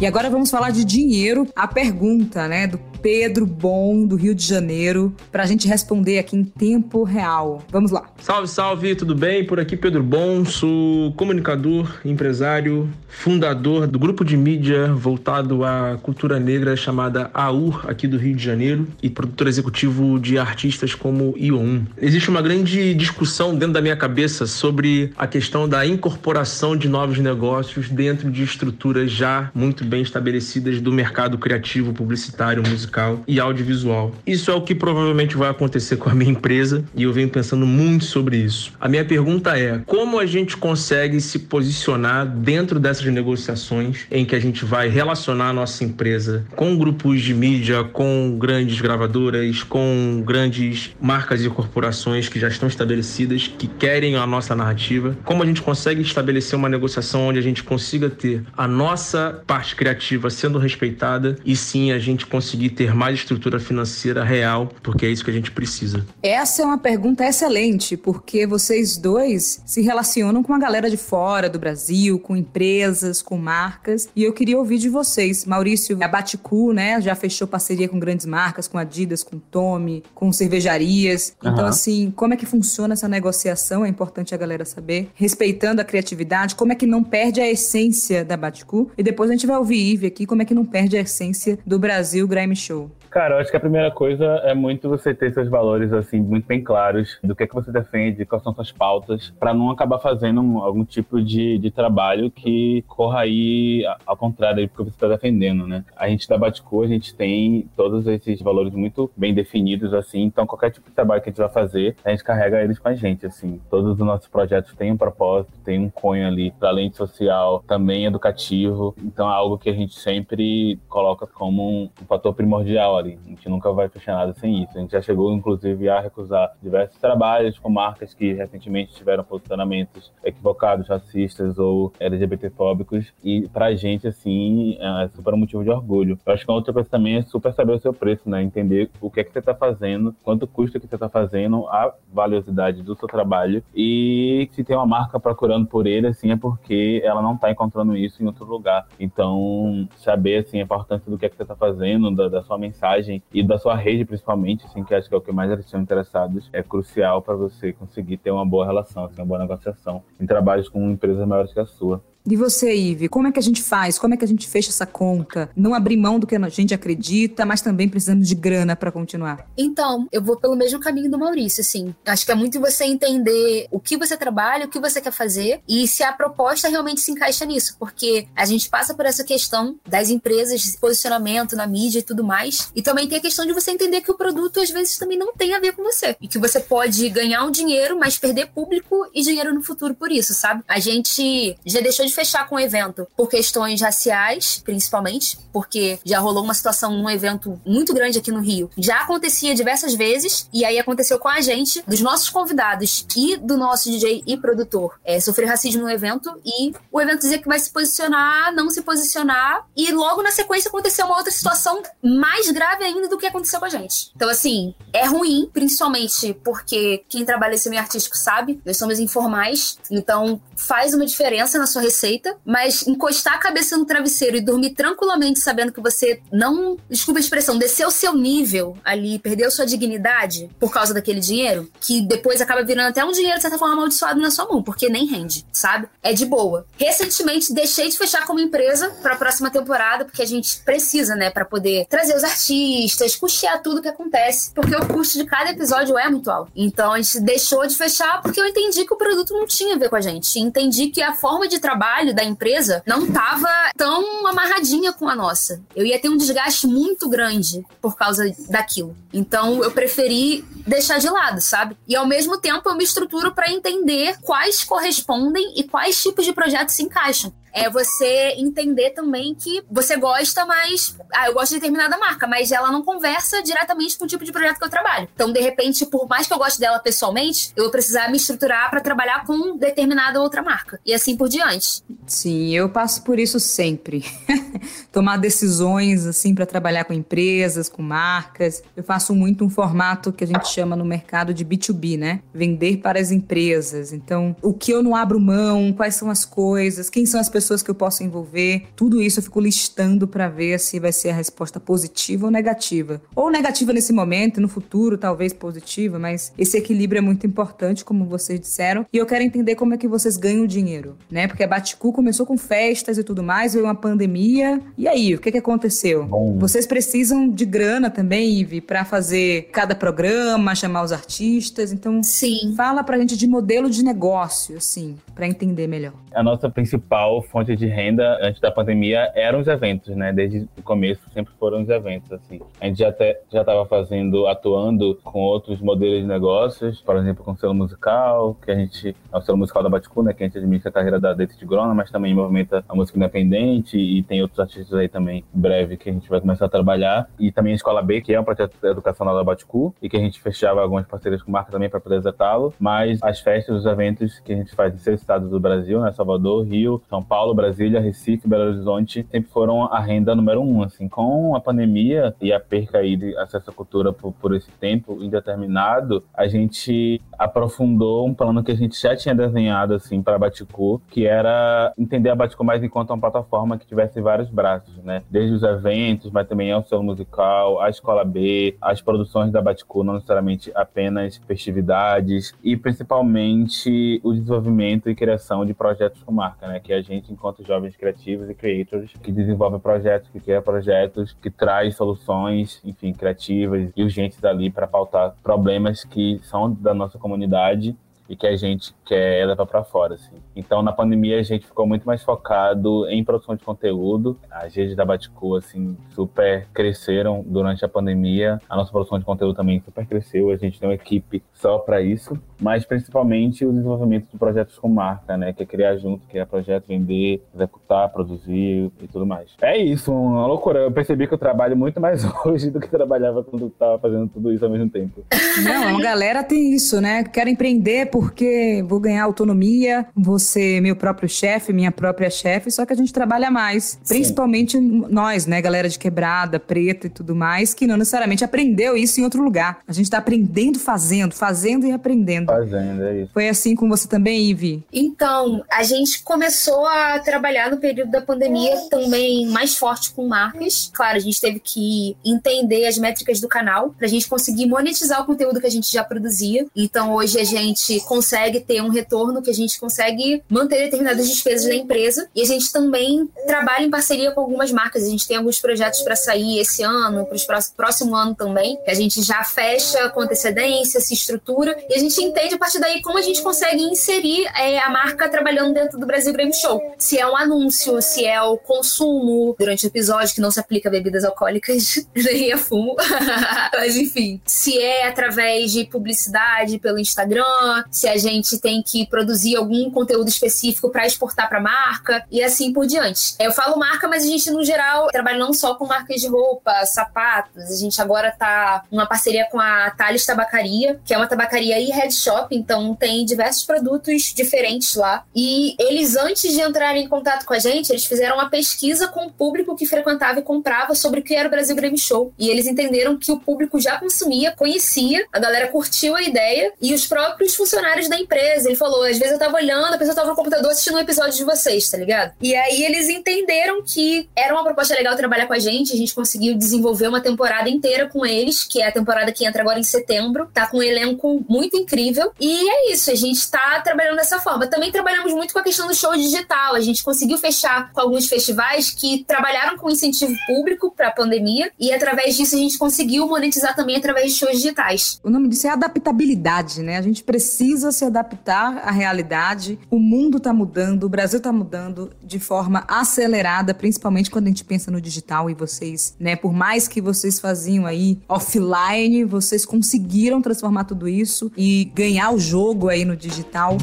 E agora vamos falar de dinheiro. A pergunta, né, do Pedro Bom, do Rio de Janeiro, para a gente responder aqui em tempo real. Vamos lá. Salve, salve, tudo bem? Por aqui Pedro Bom, sou comunicador, empresário, fundador do grupo de mídia voltado à cultura negra chamada AUR, aqui do Rio de Janeiro, e produtor executivo de artistas como Ion. Existe uma grande discussão dentro da minha cabeça sobre a questão da incorporação de novos negócios dentro de estruturas já muito bem estabelecidas do mercado criativo, publicitário, musical musical e audiovisual. Isso é o que provavelmente vai acontecer com a minha empresa e eu venho pensando muito sobre isso. A minha pergunta é: como a gente consegue se posicionar dentro dessas negociações em que a gente vai relacionar a nossa empresa com grupos de mídia, com grandes gravadoras, com grandes marcas e corporações que já estão estabelecidas, que querem a nossa narrativa? Como a gente consegue estabelecer uma negociação onde a gente consiga ter a nossa parte criativa sendo respeitada e sim a gente conseguir ter mais estrutura financeira real, porque é isso que a gente precisa? Essa é uma pergunta excelente, porque vocês dois se relacionam com a galera de fora do Brasil, com empresas, com marcas, e eu queria ouvir de vocês. Maurício, a Baticu, né, já fechou parceria com grandes marcas, com Adidas, com Tommy, com cervejarias. Uhum. Então, assim, como é que funciona essa negociação? É importante a galera saber. Respeitando a criatividade, como é que não perde a essência da Baticu? E depois a gente vai ouvir Ive aqui, como é que não perde a essência do Brasil Grime Show show. Cara, eu acho que a primeira coisa é muito você ter seus valores, assim, muito bem claros do que é que você defende, quais são suas pautas, para não acabar fazendo algum tipo de, de trabalho que corra aí ao contrário do que você está defendendo, né? A gente da Baticu, a gente tem todos esses valores muito bem definidos, assim, então qualquer tipo de trabalho que a gente vai fazer, a gente carrega eles com a gente, assim. Todos os nossos projetos têm um propósito, tem um cunho ali, para além social, também educativo, então é algo que a gente sempre coloca como um fator primordial a gente nunca vai fechar nada sem isso. A gente já chegou, inclusive, a recusar diversos trabalhos com marcas que recentemente tiveram posicionamentos equivocados, racistas ou LGBTfóbicos. E pra gente, assim, é super um motivo de orgulho. Eu acho que a outra coisa também é super saber o seu preço, né? Entender o que é que você tá fazendo, quanto custa que você tá fazendo, a valiosidade do seu trabalho. E se tem uma marca procurando por ele, assim, é porque ela não tá encontrando isso em outro lugar. Então, saber, assim, a importância do que é que você tá fazendo, da, da sua mensagem mensagem e da sua rede, principalmente, assim, que acho que é o que mais eles estão interessados, é crucial para você conseguir ter uma boa relação, assim, uma boa negociação em trabalhos com empresas maiores que a sua. E você, Ive, como é que a gente faz? Como é que a gente fecha essa conta? Não abrir mão do que a gente acredita, mas também precisamos de grana para continuar. Então, eu vou pelo mesmo caminho do Maurício, assim. Acho que é muito você entender o que você trabalha, o que você quer fazer e se a proposta realmente se encaixa nisso, porque a gente passa por essa questão das empresas, posicionamento na mídia e tudo mais, e também tem a questão de você entender que o produto às vezes também não tem a ver com você e que você pode ganhar um dinheiro, mas perder público e dinheiro no futuro por isso, sabe? A gente já deixou de de fechar com o evento por questões raciais, principalmente, porque já rolou uma situação num evento muito grande aqui no Rio. Já acontecia diversas vezes, e aí aconteceu com a gente, dos nossos convidados e do nosso DJ e produtor, é, sofrer racismo no evento, e o evento dizia que vai se posicionar, não se posicionar, e logo na sequência aconteceu uma outra situação mais grave ainda do que aconteceu com a gente. Então, assim, é ruim, principalmente porque quem trabalha esse meio artístico sabe, nós somos informais, então faz uma diferença na sua receita receita, mas encostar a cabeça no travesseiro e dormir tranquilamente sabendo que você não, desculpa a expressão, desceu seu nível ali, perdeu sua dignidade por causa daquele dinheiro, que depois acaba virando até um dinheiro de certa forma amaldiçoado na sua mão, porque nem rende, sabe? É de boa. Recentemente deixei de fechar como empresa para a próxima temporada, porque a gente precisa, né, para poder trazer os artistas, custear tudo que acontece, porque o custo de cada episódio é muito alto. Então a gente deixou de fechar porque eu entendi que o produto não tinha a ver com a gente. Entendi que a forma de trabalho trabalho da empresa não estava tão amarradinha com a nossa. Eu ia ter um desgaste muito grande por causa daquilo. Então eu preferi deixar de lado, sabe? E ao mesmo tempo eu me estruturo para entender quais correspondem e quais tipos de projetos se encaixam é você entender também que você gosta, mas. Ah, eu gosto de determinada marca, mas ela não conversa diretamente com o tipo de projeto que eu trabalho. Então, de repente, por mais que eu goste dela pessoalmente, eu vou precisar me estruturar para trabalhar com determinada outra marca. E assim por diante. Sim, eu passo por isso sempre. [LAUGHS] Tomar decisões, assim, para trabalhar com empresas, com marcas. Eu faço muito um formato que a gente chama no mercado de B2B, né? Vender para as empresas. Então, o que eu não abro mão, quais são as coisas, quem são as pessoas pessoas que eu posso envolver. Tudo isso eu fico listando para ver se vai ser a resposta positiva ou negativa. Ou negativa nesse momento, no futuro talvez positiva, mas esse equilíbrio é muito importante, como vocês disseram. E eu quero entender como é que vocês ganham dinheiro, né? Porque a Baticu começou com festas e tudo mais, veio uma pandemia. E aí, o que, que aconteceu? Bom. Vocês precisam de grana também, Ive, para fazer cada programa, chamar os artistas. Então, Sim. fala pra gente de modelo de negócio, assim, para entender melhor. A nossa principal fonte de renda antes da pandemia eram os eventos, né? Desde o começo sempre foram os eventos, assim. A gente já até já estava fazendo, atuando com outros modelos de negócios, por exemplo, com o selo musical, que a gente é o selo musical da Baticu, né? Que a gente administra a carreira da Dete de Grona, mas também movimenta a música independente e tem outros artistas aí também breve que a gente vai começar a trabalhar. E também a Escola B, que é um projeto educacional da Baticu e que a gente fechava algumas parcerias com marca também para poder executá-lo. Mas as festas, os eventos que a gente faz em seis estados do Brasil, né? Salvador, Rio, São Paulo, Brasília, Recife, Belo Horizonte, sempre foram a renda número um, assim. Com a pandemia e a perca aí de acesso à cultura por, por esse tempo indeterminado, a gente aprofundou um plano que a gente já tinha desenhado, assim, para a Baticu, que era entender a Baticu mais enquanto uma plataforma que tivesse vários braços, né? Desde os eventos, mas também ao seu musical, a Escola B, as produções da Baticu, não necessariamente apenas festividades, e principalmente o desenvolvimento e criação de projetos com marca, né? Que a gente, enquanto jovens criativos e creators, que desenvolve projetos, que cria projetos, que traz soluções, enfim, criativas e urgentes ali para pautar problemas que são da nossa comunidade e que a gente quer levar para fora, assim. Então, na pandemia, a gente ficou muito mais focado em produção de conteúdo. As redes da Baticu, assim, super cresceram durante a pandemia. A nossa produção de conteúdo também super cresceu. A gente tem uma equipe só para isso. Mas, principalmente, o desenvolvimento de projetos com marca, né? Que é criar junto, criar projeto, vender, executar, produzir e tudo mais. É isso, uma loucura. Eu percebi que eu trabalho muito mais [LAUGHS] hoje do que trabalhava quando estava fazendo tudo isso ao mesmo tempo. Não, a galera tem isso, né? Quero empreender porque vou ganhar autonomia, vou ser meu próprio chefe, minha própria chefe, só que a gente trabalha mais. Sim. Principalmente nós, né? Galera de quebrada, preta e tudo mais, que não necessariamente aprendeu isso em outro lugar. A gente tá aprendendo fazendo, fazendo e aprendendo. Fazendo, é isso. Foi assim com você também, Ivi? Então, a gente começou a trabalhar no período da pandemia também mais forte com marcas. Claro, a gente teve que entender as métricas do canal pra gente conseguir monetizar o conteúdo que a gente já produzia. Então, hoje a gente consegue ter um retorno que a gente consegue manter determinadas despesas da empresa. E a gente também trabalha em parceria com algumas marcas. A gente tem alguns projetos para sair esse ano, para o próximo ano também, que a gente já fecha com antecedência, se estrutura e a gente entende a partir daí como a gente consegue inserir é, a marca trabalhando dentro do Brasil Game Show. Se é um anúncio, se é o consumo durante o episódio que não se aplica a bebidas alcoólicas [LAUGHS] nem a fumo. [LAUGHS] Mas enfim, se é através de publicidade pelo Instagram, se a gente tem que produzir algum conteúdo específico para exportar para marca e assim por diante. Eu falo marca, mas a gente no geral trabalha não só com marcas de roupa, sapatos. A gente agora tá numa parceria com a Thales Tabacaria, que é uma tabacaria e head shop, então tem diversos produtos diferentes lá. E eles antes de entrarem em contato com a gente, eles fizeram uma pesquisa com o público que frequentava e comprava sobre o que era o Brasil Game Show. E eles entenderam que o público já consumia, conhecia, a galera curtiu a ideia e os próprios funcionários da empresa. Ele falou: às vezes eu tava olhando, a pessoa tava no computador assistindo um episódio de vocês, tá ligado? E aí eles entenderam que era uma proposta legal trabalhar com a gente. A gente conseguiu desenvolver uma temporada inteira com eles, que é a temporada que entra agora em setembro. Tá com um elenco muito incrível. E é isso, a gente tá trabalhando dessa forma. Também trabalhamos muito com a questão do show digital. A gente conseguiu fechar com alguns festivais que trabalharam com incentivo público para a pandemia e através disso a gente conseguiu monetizar também através de shows digitais. O nome disso é adaptabilidade, né? A gente precisa se adaptar à realidade. O mundo tá mudando, o Brasil tá mudando de forma acelerada, principalmente quando a gente pensa no digital e vocês, né, por mais que vocês faziam aí offline, vocês conseguiram transformar tudo isso e ganhar o jogo aí no digital.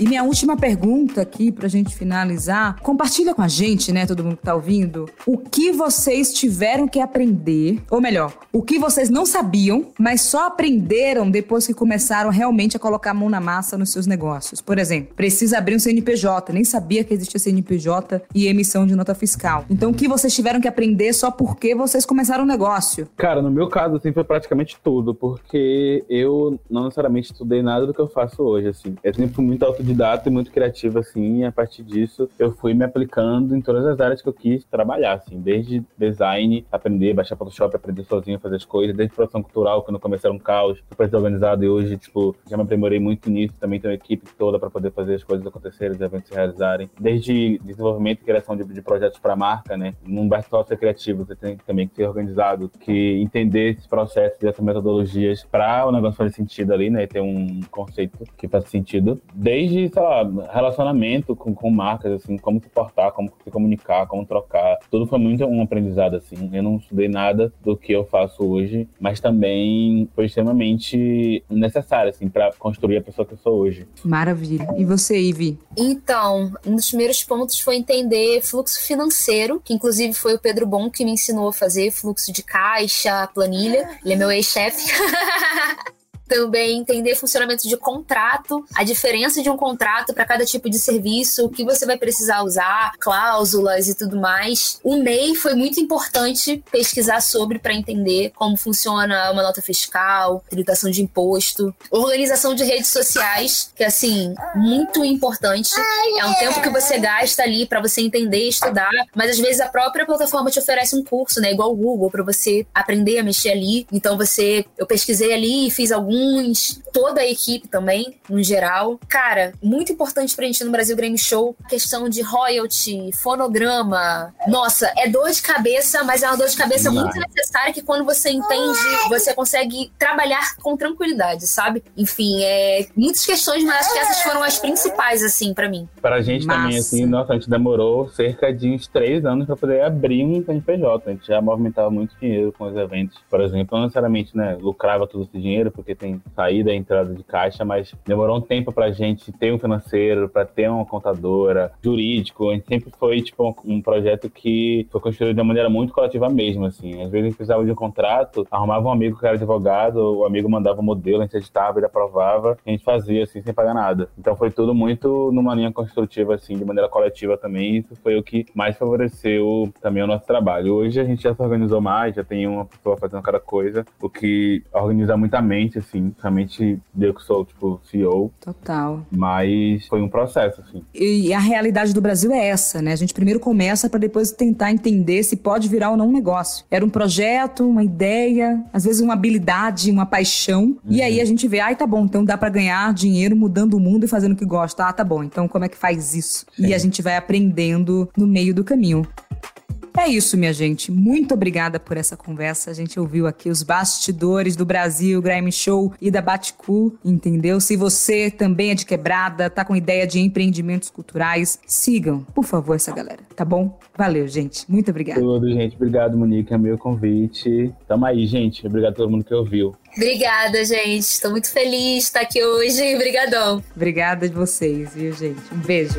E minha última pergunta aqui pra gente finalizar, compartilha com a gente, né, todo mundo que tá ouvindo, o que vocês tiveram que aprender, ou melhor, o que vocês não sabiam, mas só aprenderam depois que começaram realmente a colocar a mão na massa nos seus negócios. Por exemplo, precisa abrir um CNPJ, nem sabia que existia CNPJ e emissão de nota fiscal. Então, o que vocês tiveram que aprender só porque vocês começaram o negócio? Cara, no meu caso, assim, foi praticamente tudo, porque eu não necessariamente estudei nada do que eu faço hoje, assim. Eu sempre muito autodidata autodidata e muito criativa, assim, e a partir disso eu fui me aplicando em todas as áreas que eu quis trabalhar, assim, desde design, aprender, baixar Photoshop, aprender sozinho fazer as coisas, desde produção cultural, quando comecei era um caos, super desorganizado e hoje, tipo, já me aprimorei muito nisso, também tenho uma equipe toda para poder fazer as coisas acontecerem, os eventos se realizarem, desde desenvolvimento e criação de, de projetos para marca, né, não basta só ser criativo, você tem também que ser organizado, que entender esses processos e essas metodologias para o negócio fazer sentido ali, né, ter um conceito que faz sentido, desde, sei lá, relacionamento com, com marcas, assim, como se portar, como se comunicar, como trocar, tudo foi muito um aprendizado, assim, eu não estudei nada do que eu faço hoje, mas também foi extremamente necessário, assim, para construir a pessoa que eu sou hoje. Maravilha. E você, Ivy? Então, um dos primeiros pontos foi entender fluxo financeiro, que inclusive foi o Pedro Bom que me ensinou a fazer fluxo de caixa, planilha. Ele é meu ex-chefe. [LAUGHS] também entender funcionamento de contrato, a diferença de um contrato para cada tipo de serviço, o que você vai precisar usar, cláusulas e tudo mais. O MEI foi muito importante pesquisar sobre para entender como funciona uma nota fiscal, tributação de imposto, organização de redes sociais, que assim, muito importante. É um tempo que você gasta ali para você entender, estudar, mas às vezes a própria plataforma te oferece um curso, né, igual o Google para você aprender a mexer ali. Então você, eu pesquisei ali e fiz algum toda a equipe também, no geral. Cara, muito importante pra gente no Brasil Game Show, questão de royalty, fonograma. Nossa, é dor de cabeça, mas é uma dor de cabeça muito necessária que quando você entende, você consegue trabalhar com tranquilidade, sabe? Enfim, é muitas questões, mas acho que essas foram as principais, assim, para mim. Pra gente Massa. também, assim, nossa, a gente demorou cerca de uns três anos pra poder abrir um CNPJ. A gente já movimentava muito dinheiro com os eventos. Por exemplo, não necessariamente, né, lucrava todo esse dinheiro, porque tem tem saída e entrada de caixa, mas demorou um tempo pra gente ter um financeiro, pra ter uma contadora, jurídico. A gente sempre foi, tipo, um projeto que foi construído de uma maneira muito coletiva mesmo, assim. Às vezes a gente precisava de um contrato, arrumava um amigo que era advogado, o amigo mandava o um modelo, a gente editava, ele aprovava, a gente fazia, assim, sem pagar nada. Então foi tudo muito numa linha construtiva, assim, de maneira coletiva também. Isso foi o que mais favoreceu também o nosso trabalho. Hoje a gente já se organizou mais, já tem uma pessoa fazendo cada coisa, o que organiza muita mente, assim, assim. Realmente deu que sou, tipo, CEO. Total. Mas foi um processo, assim. E a realidade do Brasil é essa, né? A gente primeiro começa para depois tentar entender se pode virar ou não um negócio. Era um projeto, uma ideia, às vezes uma habilidade, uma paixão. Uhum. E aí a gente vê, ai, tá bom, então dá para ganhar dinheiro mudando o mundo e fazendo o que gosta. Ah, tá bom, então como é que faz isso? Sim. E a gente vai aprendendo no meio do caminho. É isso, minha gente. Muito obrigada por essa conversa. A gente ouviu aqui os bastidores do Brasil, Grime Show e da Baticu, entendeu? Se você também é de quebrada, tá com ideia de empreendimentos culturais, sigam, por favor, essa galera, tá bom? Valeu, gente. Muito obrigada. Tudo, gente. Obrigado, Monique. É meu convite. Tamo aí, gente. Obrigado a todo mundo que ouviu. Obrigada, gente. Estou muito feliz de estar aqui hoje. Obrigadão. Obrigada de vocês, viu, gente? Um beijo.